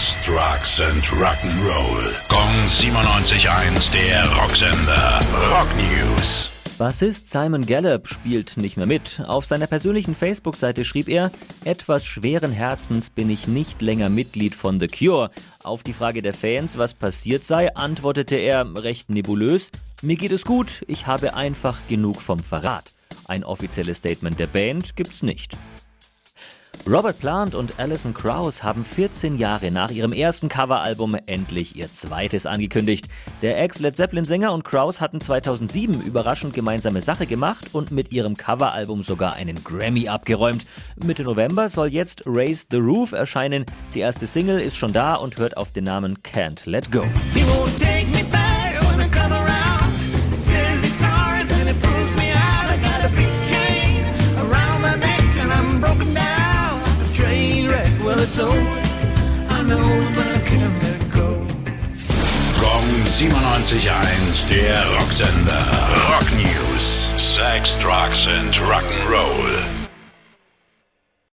Sex, Drugs and Rock'n'Roll. Gong 97.1, der Rocksender. Rock News. Bassist Simon Gallup spielt nicht mehr mit. Auf seiner persönlichen Facebook-Seite schrieb er, etwas schweren Herzens bin ich nicht länger Mitglied von The Cure. Auf die Frage der Fans, was passiert sei, antwortete er recht nebulös, mir geht es gut, ich habe einfach genug vom Verrat. Ein offizielles Statement der Band gibt's nicht. Robert Plant und Alison Krauss haben 14 Jahre nach ihrem ersten Coveralbum endlich ihr zweites angekündigt. Der Ex-Led Zeppelin-Sänger und Krauss hatten 2007 überraschend gemeinsame Sache gemacht und mit ihrem Coveralbum sogar einen Grammy abgeräumt. Mitte November soll jetzt Raise the Roof erscheinen. Die erste Single ist schon da und hört auf den Namen Can't Let Go. So I know but I can't let go. Gong 97.1, der Rocksender. Rock News. Sex, Drugs and Rock'n'Roll.